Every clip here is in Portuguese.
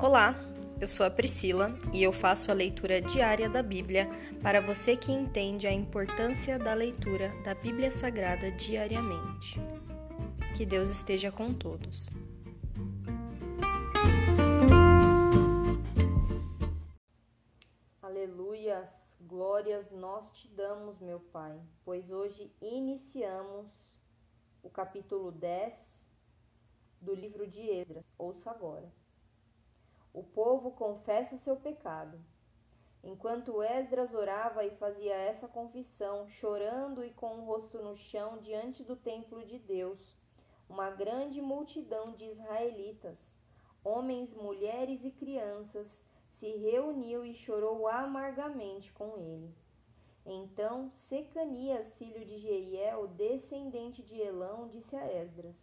Olá, eu sou a Priscila e eu faço a leitura diária da Bíblia para você que entende a importância da leitura da Bíblia Sagrada diariamente. Que Deus esteja com todos. Aleluias, glórias nós te damos, meu Pai, pois hoje iniciamos o capítulo 10 do livro de Esdras. Ouça agora. O povo confessa seu pecado. Enquanto Esdras orava e fazia essa confissão, chorando e com o rosto no chão diante do templo de Deus, uma grande multidão de israelitas, homens, mulheres e crianças, se reuniu e chorou amargamente com ele. Então Secanias, filho de Jeiel, descendente de Elão, disse a Esdras: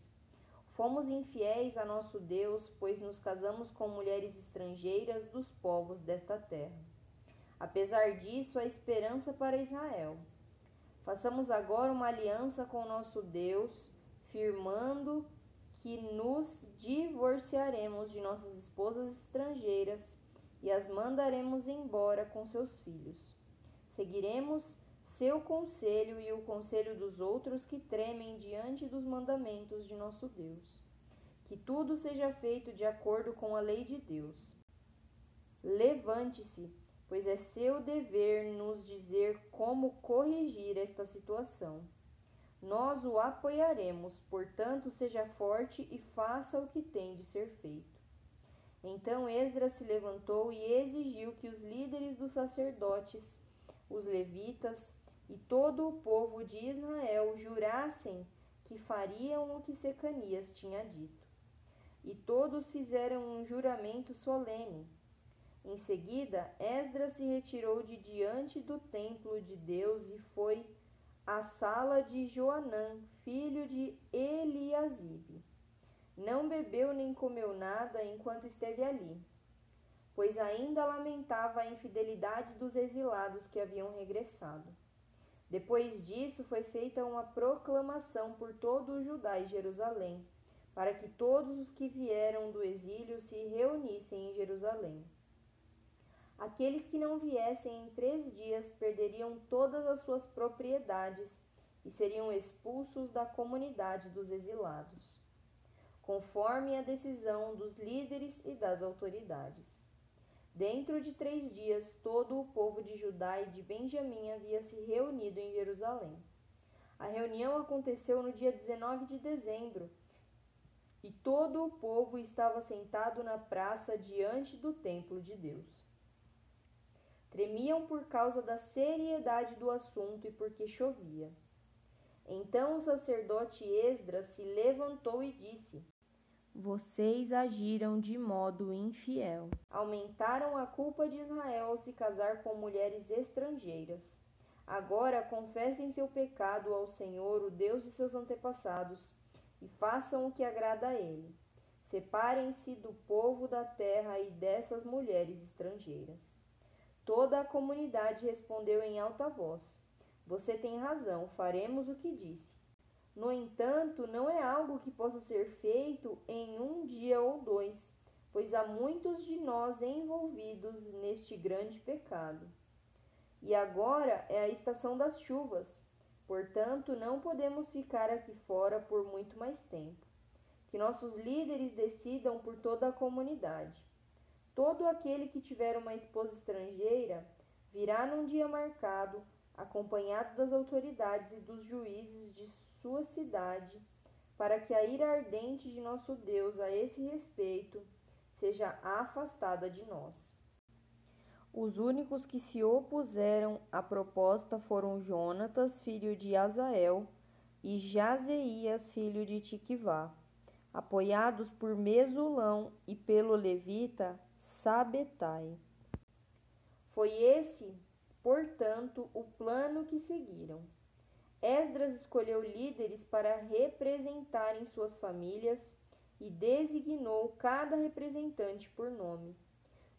Fomos infiéis a nosso Deus, pois nos casamos com mulheres estrangeiras dos povos desta terra. Apesar disso, há esperança para Israel. Façamos agora uma aliança com nosso Deus, firmando que nos divorciaremos de nossas esposas estrangeiras e as mandaremos embora com seus filhos. Seguiremos seu conselho e o conselho dos outros que tremem diante dos mandamentos de nosso Deus. Que tudo seja feito de acordo com a lei de Deus. Levante-se, pois é seu dever nos dizer como corrigir esta situação. Nós o apoiaremos, portanto, seja forte e faça o que tem de ser feito. Então Esdras se levantou e exigiu que os líderes dos sacerdotes, os levitas, e todo o povo de Israel jurassem que fariam o que Secanias tinha dito. E todos fizeram um juramento solene. Em seguida, Esdras se retirou de diante do templo de Deus e foi à sala de Joanã, filho de Eliasibe. Não bebeu nem comeu nada enquanto esteve ali, pois ainda lamentava a infidelidade dos exilados que haviam regressado. Depois disso, foi feita uma proclamação por todo o Judá e Jerusalém, para que todos os que vieram do exílio se reunissem em Jerusalém. Aqueles que não viessem em três dias perderiam todas as suas propriedades e seriam expulsos da comunidade dos exilados, conforme a decisão dos líderes e das autoridades. Dentro de três dias, todo o povo de Judá e de Benjamim havia se reunido em Jerusalém. A reunião aconteceu no dia 19 de dezembro, e todo o povo estava sentado na praça diante do templo de Deus. Tremiam por causa da seriedade do assunto e porque chovia. Então o sacerdote Esdras se levantou e disse: vocês agiram de modo infiel. Aumentaram a culpa de Israel ao se casar com mulheres estrangeiras. Agora confessem seu pecado ao Senhor, o Deus de seus antepassados, e façam o que agrada a ele. Separem-se do povo da terra e dessas mulheres estrangeiras. Toda a comunidade respondeu em alta voz: Você tem razão, faremos o que disse. No entanto, não é algo que possa ser feito em um dia ou dois, pois há muitos de nós envolvidos neste grande pecado. E agora é a estação das chuvas, portanto, não podemos ficar aqui fora por muito mais tempo. Que nossos líderes decidam por toda a comunidade. Todo aquele que tiver uma esposa estrangeira virá num dia marcado, acompanhado das autoridades e dos juízes de sua cidade, para que a ira ardente de nosso Deus a esse respeito seja afastada de nós. Os únicos que se opuseram à proposta foram Jonatas, filho de Azael, e Jazeias, filho de Tiquivá, apoiados por Mesulão e pelo levita Sabetai. Foi esse, portanto, o plano que seguiram. Esdras escolheu líderes para representarem suas famílias e designou cada representante por nome.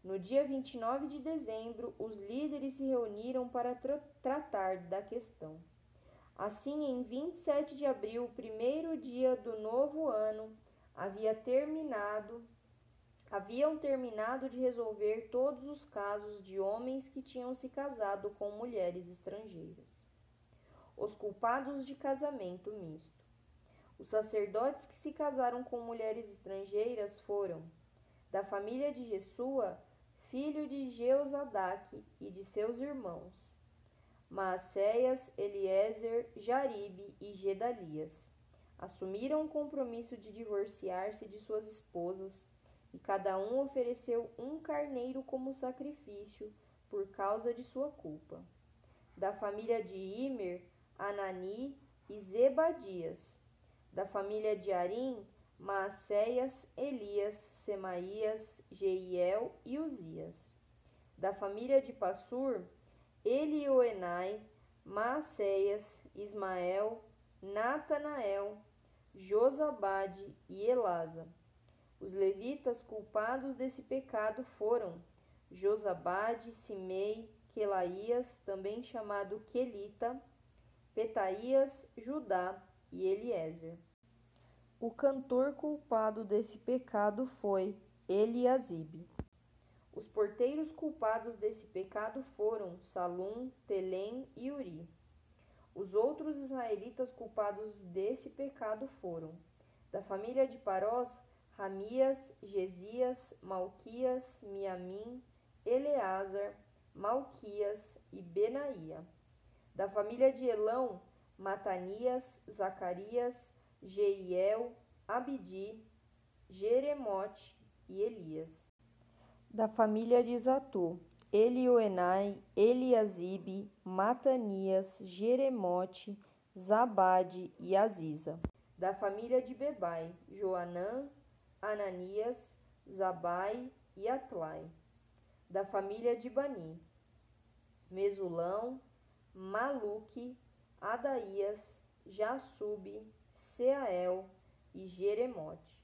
No dia 29 de dezembro, os líderes se reuniram para tra tratar da questão. Assim, em 27 de abril, o primeiro dia do novo ano, havia terminado haviam terminado de resolver todos os casos de homens que tinham se casado com mulheres estrangeiras. Os culpados de casamento misto. Os sacerdotes que se casaram com mulheres estrangeiras foram da família de Jesua, filho de Jeozadaque e de seus irmãos, Maacéias, Eliezer, Jaribe e Gedalias. Assumiram o compromisso de divorciar-se de suas esposas e cada um ofereceu um carneiro como sacrifício por causa de sua culpa. Da família de Imer, Anani e Zebadias. Da família de Arim, Maacéias, Elias, Semaías, Jeiel e Uzias. Da família de Passur, Elioenai, Maacéias, Ismael, Natanael, Josabade e Elasa. Os levitas culpados desse pecado foram Josabade, Simei, Quelaías, também chamado Quelita, Petaías, Judá e Eliezer. O cantor culpado desse pecado foi Eliasibe. Os porteiros culpados desse pecado foram Salum, Telém e Uri. Os outros israelitas culpados desse pecado foram da família de Parós, Ramias, Gesias, Malquias, Miamim, Eleazar, Malquias e Benaía. Da família de Elão, Matanias, Zacarias, Jeiel, Abidi, Jeremote e Elias. Da família de Zatu, Elioenai, Eliasibe, Matanias, Jeremote, Zabade e Aziza. Da família de Bebai, Joanã, Ananias, Zabai e Atlai. Da família de Bani, Mesulão, Maluque, Adaías, Jassube, Seael e Jeremote.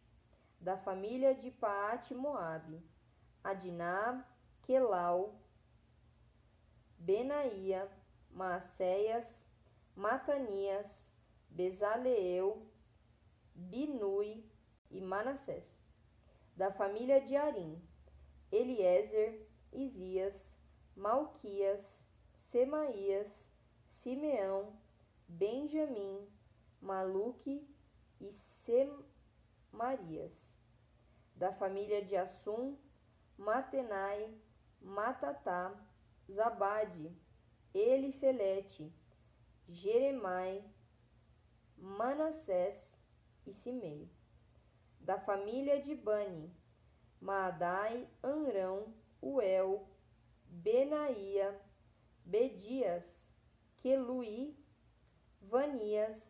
Da família de Paate Moabe, Adiná, Quelau, Benaía, Maacéias, Matanias, Bezaleel, Binui e Manassés. Da família de Arim, Eliezer, Isias, Malquias, Semaías, Simeão, Benjamim, Maluque e Semarias. Da família de Assum, Matenai, Matatá, Zabade, Elifelete, Jeremai, Manassés e Simei da família de Bani, Maadai, Anrão, Uel, Bedias, Queluí, Vanias,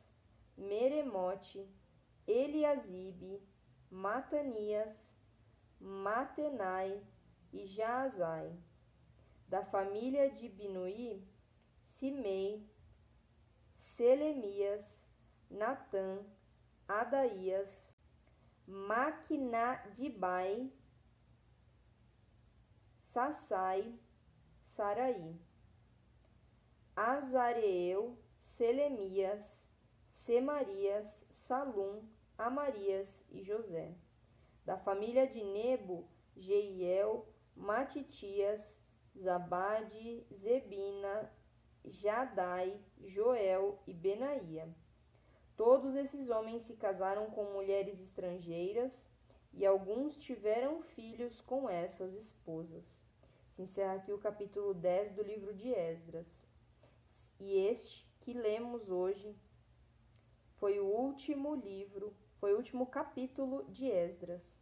Meremote, Eliasibe, Matanias, Matenai e Jaazai. Da família de Binuí, Simei, Selemias, Natã, Adaías, Maquinadibai, Sassai, Saraí, Azareel, Selemias, Semarias, Salum, Amarias e José. Da família de Nebo, Jeiel, Matitias, Zabade, Zebina, Jadai, Joel e Benaía. Todos esses homens se casaram com mulheres estrangeiras e alguns tiveram filhos com essas esposas. Se encerra aqui o capítulo 10 do livro de Esdras. E este que lemos hoje foi o último livro, foi o último capítulo de Esdras.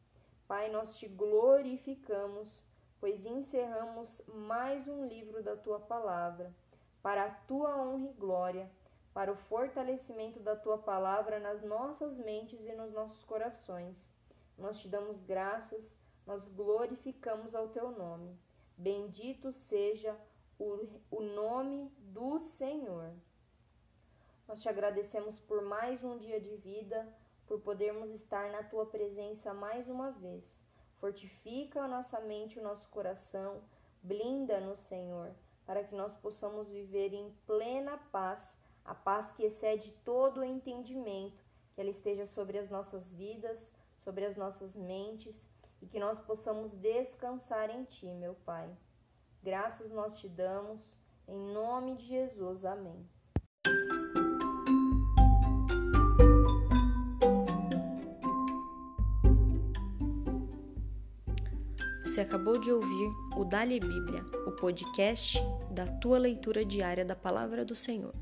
Pai, nós te glorificamos, pois encerramos mais um livro da tua palavra, para a tua honra e glória para o fortalecimento da tua palavra nas nossas mentes e nos nossos corações. Nós te damos graças, nós glorificamos ao teu nome. Bendito seja o, o nome do Senhor. Nós te agradecemos por mais um dia de vida, por podermos estar na tua presença mais uma vez. Fortifica a nossa mente o nosso coração, blinda-nos, Senhor, para que nós possamos viver em plena paz a paz que excede todo o entendimento, que ela esteja sobre as nossas vidas, sobre as nossas mentes e que nós possamos descansar em Ti, meu Pai. Graças nós te damos, em nome de Jesus. Amém. Você acabou de ouvir o Dali Bíblia, o podcast da tua leitura diária da palavra do Senhor.